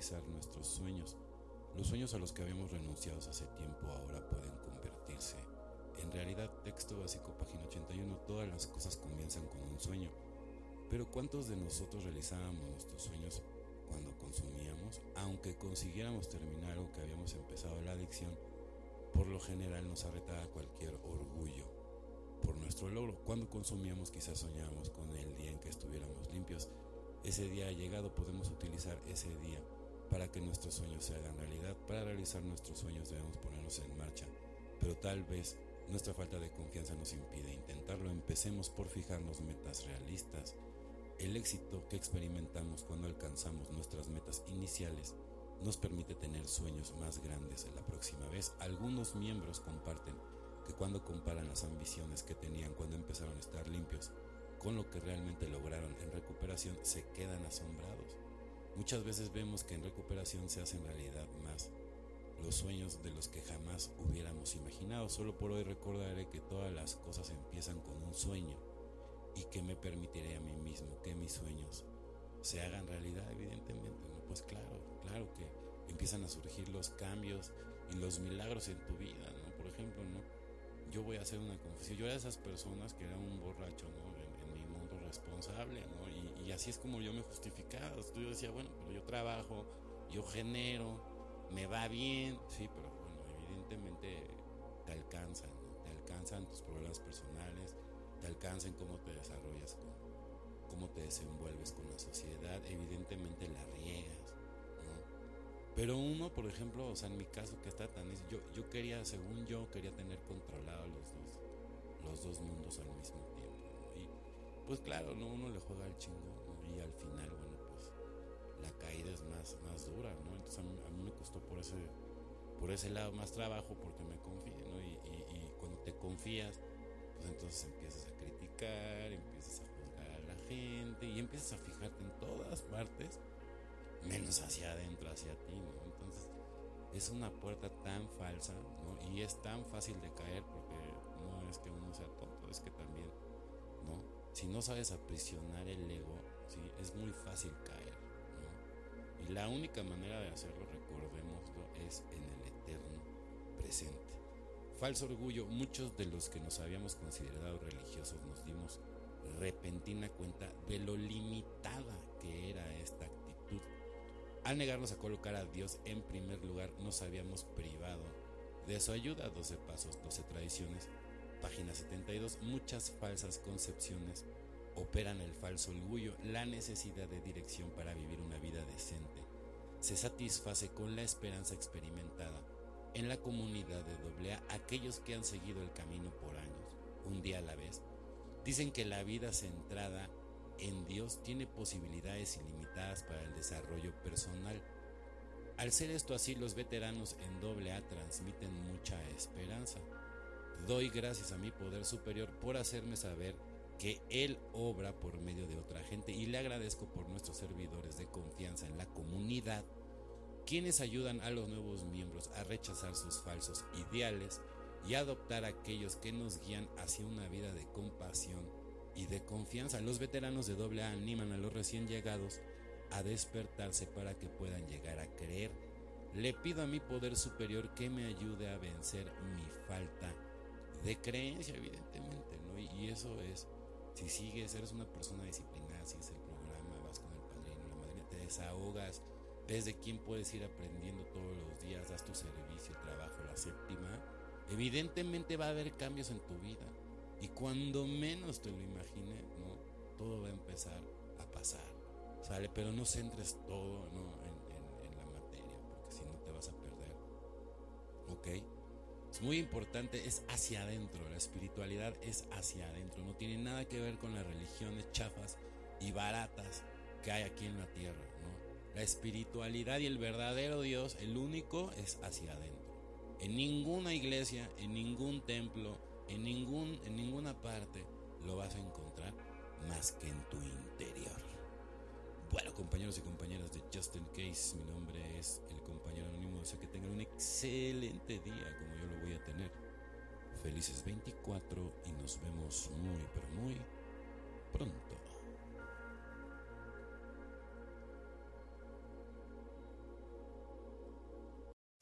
Realizar nuestros sueños. Los sueños a los que habíamos renunciado hace tiempo ahora pueden convertirse en realidad. Texto básico, página 81. Todas las cosas comienzan con un sueño. Pero ¿cuántos de nosotros realizábamos nuestros sueños cuando consumíamos? Aunque consiguiéramos terminar algo que habíamos empezado la adicción, por lo general nos arretaba cualquier orgullo por nuestro logro. Cuando consumíamos quizás soñábamos con el día en que estuviéramos limpios. Ese día ha llegado, podemos utilizar ese día para que nuestros sueños se hagan realidad. Para realizar nuestros sueños debemos ponernos en marcha, pero tal vez nuestra falta de confianza nos impide intentarlo. Empecemos por fijarnos metas realistas. El éxito que experimentamos cuando alcanzamos nuestras metas iniciales nos permite tener sueños más grandes la próxima vez. Algunos miembros comparten que cuando comparan las ambiciones que tenían cuando empezaron a estar limpios con lo que realmente lograron en recuperación, se quedan asombrados. Muchas veces vemos que en recuperación se hacen realidad más los sueños de los que jamás hubiéramos imaginado. Solo por hoy recordaré que todas las cosas empiezan con un sueño y que me permitiré a mí mismo que mis sueños se hagan realidad, evidentemente. ¿no? Pues claro, claro que empiezan a surgir los cambios y los milagros en tu vida, ¿no? Por ejemplo, ¿no? Yo voy a hacer una confesión. Yo era de esas personas que era un borracho, ¿no? En, mi mundo responsable, ¿no? Y, así es como yo me justificaba. Yo decía, bueno, pero yo trabajo, yo genero, me va bien, sí, pero bueno, evidentemente te alcanzan, ¿no? Te alcanzan tus problemas personales, te alcanzan cómo te desarrollas, cómo te desenvuelves con la sociedad, evidentemente la riegas, ¿no? Pero uno, por ejemplo, o sea, en mi caso que está tan... Yo, yo quería, según yo, quería tener controlado los pues claro, ¿no? Uno le juega al chingo, ¿no? Y al final, bueno, pues la caída es más, más dura, ¿no? Entonces a mí, me costó por ese, por ese lado más trabajo porque me confié, ¿no? Y, y, y cuando te confías, pues entonces empiezas a criticar, empiezas a juzgar a la gente y empiezas a fijarte en todas partes, menos hacia adentro, hacia ti, ¿no? Entonces es una puerta tan falsa, ¿no? Y es tan fácil de caer porque no es que uno sea tonto, es que también. Si no sabes aprisionar el ego, ¿sí? Es muy fácil caer. Y la única manera de hacerlo, recordémoslo, es en el eterno presente. Falso orgullo, muchos de los que nos habíamos considerado religiosos nos dimos repentina cuenta de lo limitada que era esta actitud. Al negarnos a colocar a Dios en primer lugar, nos habíamos privado de su ayuda. 12 pasos, 12 tradiciones. Página 72. Muchas falsas concepciones operan el falso orgullo, la necesidad de dirección para vivir una vida decente. Se satisface con la esperanza experimentada en la comunidad de AA aquellos que han seguido el camino por años, un día a la vez. Dicen que la vida centrada en Dios tiene posibilidades ilimitadas para el desarrollo personal. Al ser esto así, los veteranos en AA transmiten mucha esperanza. Doy gracias a mi poder superior por hacerme saber que Él obra por medio de otra gente y le agradezco por nuestros servidores de confianza en la comunidad quienes ayudan a los nuevos miembros a rechazar sus falsos ideales y adoptar aquellos que nos guían hacia una vida de compasión y de confianza. Los veteranos de AA animan a los recién llegados a despertarse para que puedan llegar a creer. Le pido a mi poder superior que me ayude a vencer mi falta de creencia, evidentemente, ¿no? Y eso es, si sigues, eres una persona disciplinada, sigues el programa, vas con el padrino, la madrina, te desahogas, desde quién puedes ir aprendiendo todos los días, das tu servicio, trabajo, la séptima, evidentemente va a haber cambios en tu vida. Y cuando menos te lo imagines, ¿no? todo va a empezar a pasar. ¿Sale? Pero no centres todo ¿no? En, en, en, la materia, porque si no te vas a perder. ¿Ok? Muy importante, es hacia adentro, la espiritualidad es hacia adentro, no tiene nada que ver con las religiones chafas y baratas que hay aquí en la tierra, ¿no? La espiritualidad y el verdadero Dios, el único, es hacia adentro. En ninguna iglesia, en ningún templo, en, ningún, en ninguna parte lo vas a encontrar más que en tu interior. Bueno, compañeros y compañeras de Justin Case, mi nombre es el compañero anónimo. Deseo que tengan un excelente día voy a tener. Felices 24 y nos vemos muy, pero muy pronto.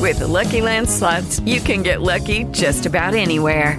With the Lucky Land slots, you can get lucky just about anywhere.